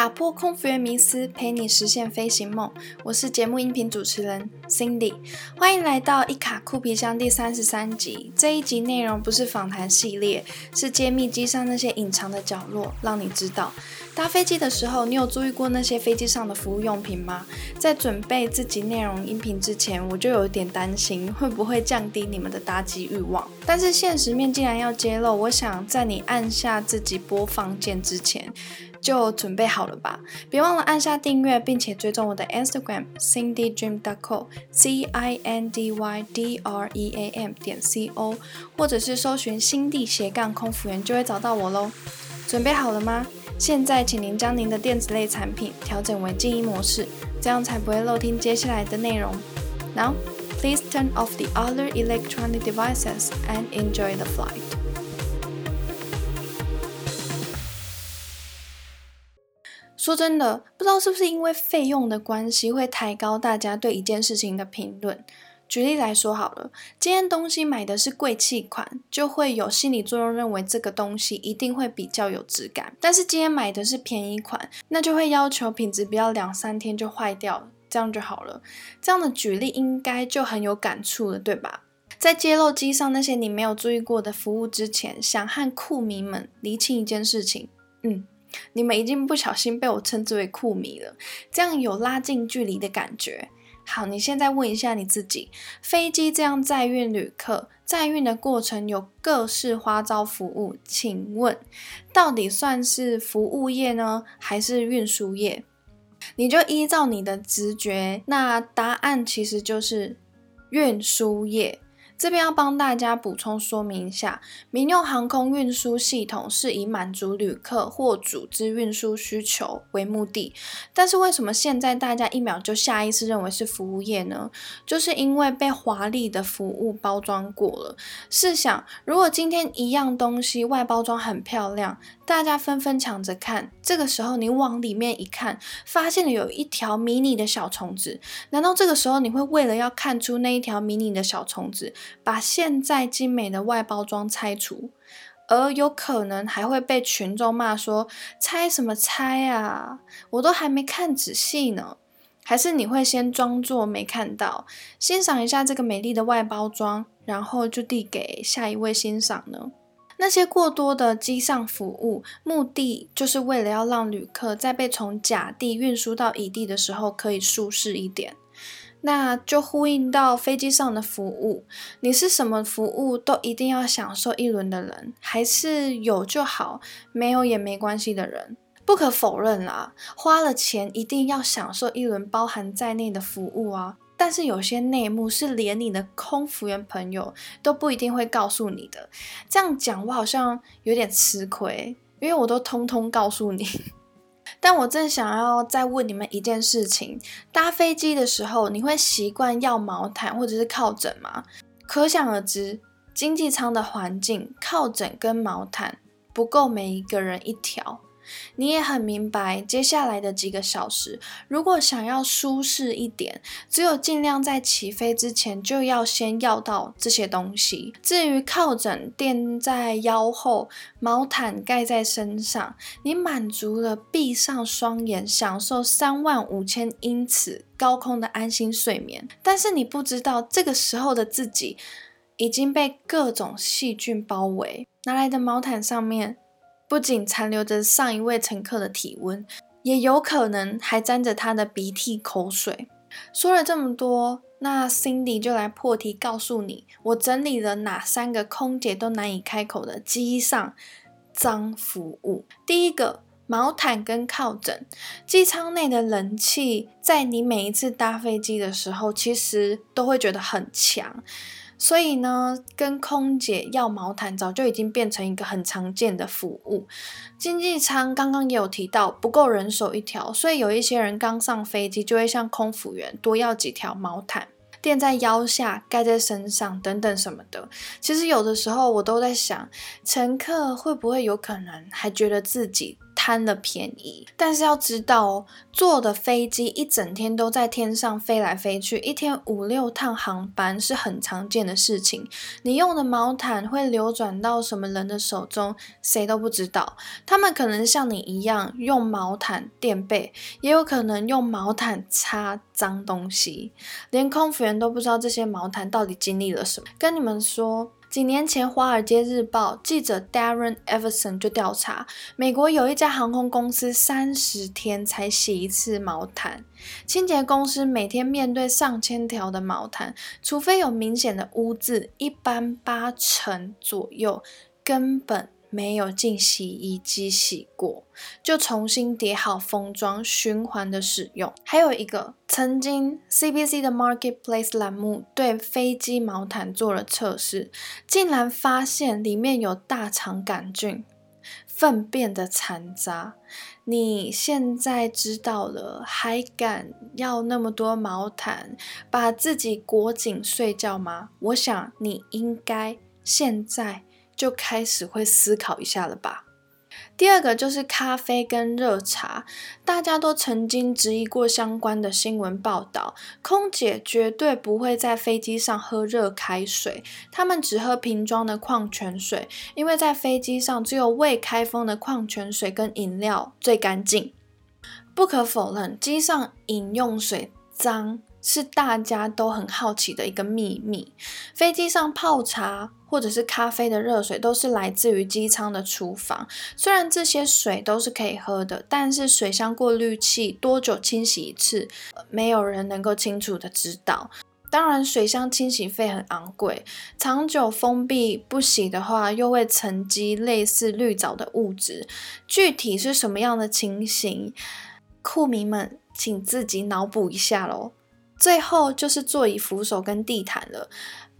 打破空服员迷思，陪你实现飞行梦。我是节目音频主持人 Cindy，欢迎来到一卡酷皮箱第三十三集。这一集内容不是访谈系列，是揭秘机上那些隐藏的角落，让你知道搭飞机的时候，你有注意过那些飞机上的服务用品吗？在准备自己内容音频之前，我就有点担心会不会降低你们的搭机欲望。但是现实面既然要揭露，我想在你按下自己播放键之前。就准备好了吧！别忘了按下订阅，并且追踪我的 Instagram cindydream.co c i n d y d r e a m 点 c o，或者是搜寻“新地斜杠空服员”就会找到我喽。准备好了吗？现在请您将您的电子类产品调整为静音模式，这样才不会漏听接下来的内容。Now, please turn off the other electronic devices and enjoy the flight. 说真的，不知道是不是因为费用的关系，会抬高大家对一件事情的评论。举例来说好了，今天东西买的是贵气款，就会有心理作用，认为这个东西一定会比较有质感。但是今天买的是便宜款，那就会要求品质不要两三天就坏掉，这样就好了。这样的举例应该就很有感触了，对吧？在揭露机上那些你没有注意过的服务之前，想和酷迷们厘清一件事情，嗯。你们已经不小心被我称之为酷迷了，这样有拉近距离的感觉。好，你现在问一下你自己：飞机这样载运旅客，载运的过程有各式花招服务，请问到底算是服务业呢，还是运输业？你就依照你的直觉，那答案其实就是运输业。这边要帮大家补充说明一下，民用航空运输系统是以满足旅客或组织运输需求为目的。但是为什么现在大家一秒就下意识认为是服务业呢？就是因为被华丽的服务包装过了。试想，如果今天一样东西外包装很漂亮。大家纷纷抢着看，这个时候你往里面一看，发现了有一条迷你的小虫子。难道这个时候你会为了要看出那一条迷你的小虫子，把现在精美的外包装拆除，而有可能还会被群众骂说：“拆什么拆啊？我都还没看仔细呢。”还是你会先装作没看到，欣赏一下这个美丽的外包装，然后就递给下一位欣赏呢？那些过多的机上服务，目的就是为了要让旅客在被从甲地运输到乙地的时候可以舒适一点。那就呼应到飞机上的服务，你是什么服务都一定要享受一轮的人，还是有就好，没有也没关系的人？不可否认啦，花了钱一定要享受一轮包含在内的服务啊。但是有些内幕是连你的空服员朋友都不一定会告诉你的。这样讲我好像有点吃亏，因为我都通通告诉你。但我正想要再问你们一件事情：搭飞机的时候，你会习惯要毛毯或者是靠枕吗？可想而知，经济舱的环境，靠枕跟毛毯不够每一个人一条。你也很明白，接下来的几个小时，如果想要舒适一点，只有尽量在起飞之前就要先要到这些东西。至于靠枕垫在腰后，毛毯盖在身上，你满足了闭上双眼享受三万五千英尺高空的安心睡眠，但是你不知道这个时候的自己已经被各种细菌包围，拿来的毛毯上面。不仅残留着上一位乘客的体温，也有可能还沾着他的鼻涕口水。说了这么多，那 Cindy 就来破题告诉你，我整理了哪三个空姐都难以开口的机上脏服务。第一个，毛毯跟靠枕。机舱内的冷气，在你每一次搭飞机的时候，其实都会觉得很强。所以呢，跟空姐要毛毯早就已经变成一个很常见的服务。经济舱刚刚也有提到不够人手一条，所以有一些人刚上飞机就会向空服员多要几条毛毯，垫在腰下、盖在身上等等什么的。其实有的时候我都在想，乘客会不会有可能还觉得自己。贪了便宜。但是要知道哦，坐的飞机一整天都在天上飞来飞去，一天五六趟航班是很常见的事情。你用的毛毯会流转到什么人的手中，谁都不知道。他们可能像你一样用毛毯垫背，也有可能用毛毯擦脏东西，连空服员都不知道这些毛毯到底经历了什么。跟你们说。几年前，《华尔街日报》记者 Darren Everson 就调查，美国有一家航空公司三十天才洗一次毛毯，清洁公司每天面对上千条的毛毯，除非有明显的污渍，一般八成左右根本。没有进洗衣机洗过，就重新叠好封装，循环的使用。还有一个，曾经 CBC 的 Marketplace 栏目对飞机毛毯做了测试，竟然发现里面有大肠杆菌、粪便的残渣。你现在知道了，还敢要那么多毛毯，把自己裹紧睡觉吗？我想你应该现在。就开始会思考一下了吧。第二个就是咖啡跟热茶，大家都曾经质疑过相关的新闻报道。空姐绝对不会在飞机上喝热开水，他们只喝瓶装的矿泉水，因为在飞机上只有未开封的矿泉水跟饮料最干净。不可否认，机上饮用水脏。是大家都很好奇的一个秘密。飞机上泡茶或者是咖啡的热水都是来自于机舱的厨房。虽然这些水都是可以喝的，但是水箱过滤器多久清洗一次，没有人能够清楚的知道。当然，水箱清洗费很昂贵，长久封闭不洗的话，又会沉积类似绿藻的物质。具体是什么样的情形，酷迷们请自己脑补一下喽。最后就是座椅扶手跟地毯了，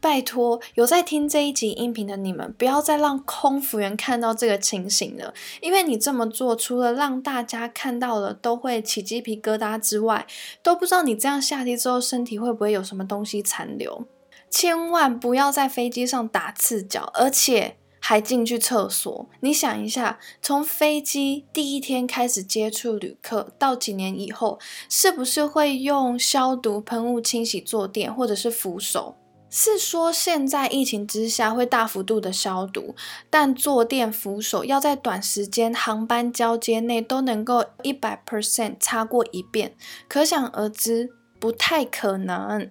拜托有在听这一集音频的你们，不要再让空服员看到这个情形了，因为你这么做，除了让大家看到了都会起鸡皮疙瘩之外，都不知道你这样下机之后身体会不会有什么东西残留。千万不要在飞机上打赤脚，而且。还进去厕所？你想一下，从飞机第一天开始接触旅客，到几年以后，是不是会用消毒喷雾清洗坐垫或者是扶手？是说现在疫情之下会大幅度的消毒，但坐垫扶手要在短时间航班交接内都能够一百 percent 擦过一遍，可想而知。不太可能，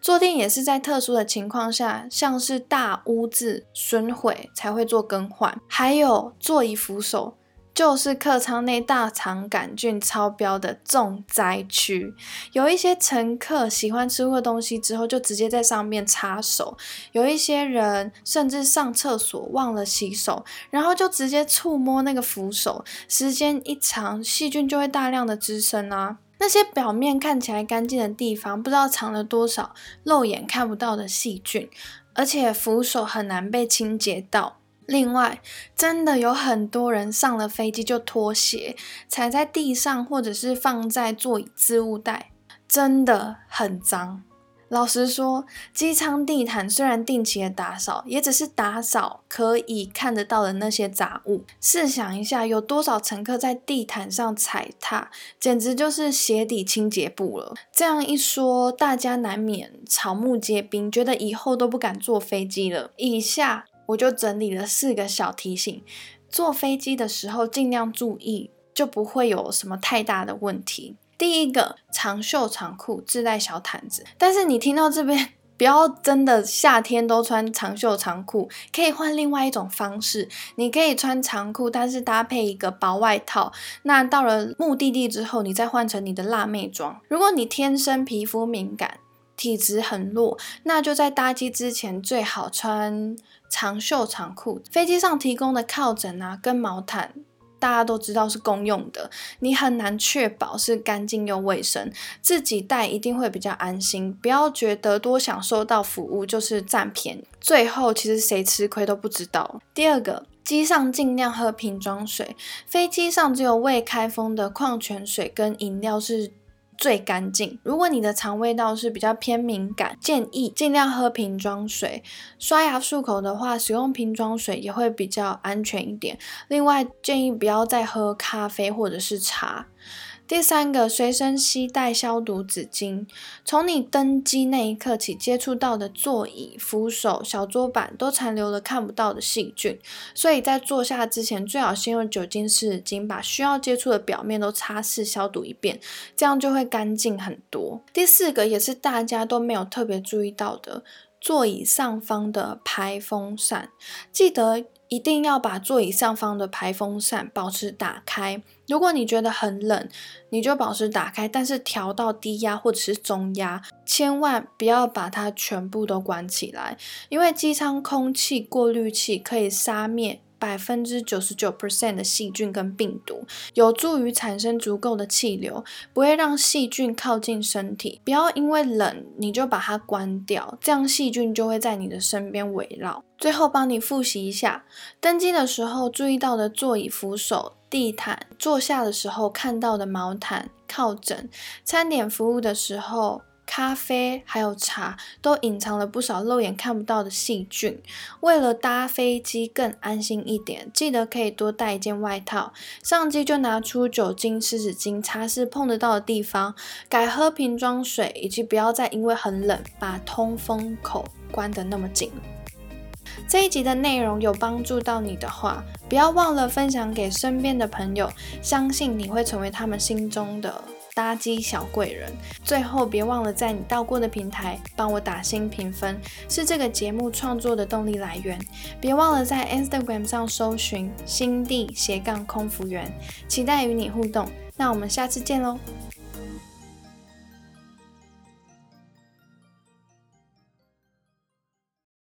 坐垫也是在特殊的情况下，像是大污渍损毁才会做更换。还有座椅扶手，就是客舱内大肠杆菌超标的重灾区。有一些乘客喜欢吃过东西之后，就直接在上面擦手；有一些人甚至上厕所忘了洗手，然后就直接触摸那个扶手，时间一长，细菌就会大量的滋生啊。那些表面看起来干净的地方，不知道藏了多少肉眼看不到的细菌，而且扶手很难被清洁到。另外，真的有很多人上了飞机就脱鞋，踩在地上，或者是放在座椅置物袋，真的很脏。老实说，机舱地毯虽然定期的打扫，也只是打扫可以看得到的那些杂物。试想一下，有多少乘客在地毯上踩踏，简直就是鞋底清洁布了。这样一说，大家难免草木皆兵，觉得以后都不敢坐飞机了。以下我就整理了四个小提醒，坐飞机的时候尽量注意，就不会有什么太大的问题。第一个长袖长裤自带小毯子，但是你听到这边，不要真的夏天都穿长袖长裤，可以换另外一种方式，你可以穿长裤，但是搭配一个薄外套。那到了目的地之后，你再换成你的辣妹装。如果你天生皮肤敏感，体质很弱，那就在搭机之前最好穿长袖长裤。飞机上提供的靠枕啊，跟毛毯。大家都知道是公用的，你很难确保是干净又卫生。自己带一定会比较安心，不要觉得多享受到服务就是占便宜，最后其实谁吃亏都不知道。第二个，机上尽量喝瓶装水，飞机上只有未开封的矿泉水跟饮料是最干净。如果你的肠胃道是比较偏敏感，建议尽量喝瓶装水。刷牙漱口的话，使用瓶装水也会比较安全一点。另外，建议不要再喝咖啡或者是茶。第三个，随身携带消毒纸巾。从你登机那一刻起，接触到的座椅、扶手、小桌板都残留了看不到的细菌，所以在坐下之前，最好先用酒精湿纸巾把需要接触的表面都擦拭消毒一遍，这样就会干净很多。第四个，也是大家都没有特别注意到的，座椅上方的排风扇，记得。一定要把座椅上方的排风扇保持打开。如果你觉得很冷，你就保持打开，但是调到低压或者是中压，千万不要把它全部都关起来，因为机舱空气过滤器可以杀灭。百分之九十九 percent 的细菌跟病毒，有助于产生足够的气流，不会让细菌靠近身体。不要因为冷你就把它关掉，这样细菌就会在你的身边围绕。最后帮你复习一下，登机的时候注意到的座椅扶手、地毯，坐下的时候看到的毛毯、靠枕，餐点服务的时候。咖啡还有茶都隐藏了不少肉眼看不到的细菌。为了搭飞机更安心一点，记得可以多带一件外套。上机就拿出酒精湿纸巾擦拭碰得到的地方，改喝瓶装水，以及不要再因为很冷把通风口关得那么紧。这一集的内容有帮助到你的话，不要忘了分享给身边的朋友，相信你会成为他们心中的。搭机小贵人，最后别忘了在你到过的平台帮我打新评分，是这个节目创作的动力来源。别忘了在 Instagram 上搜寻新地斜杠空服员，期待与你互动。那我们下次见喽！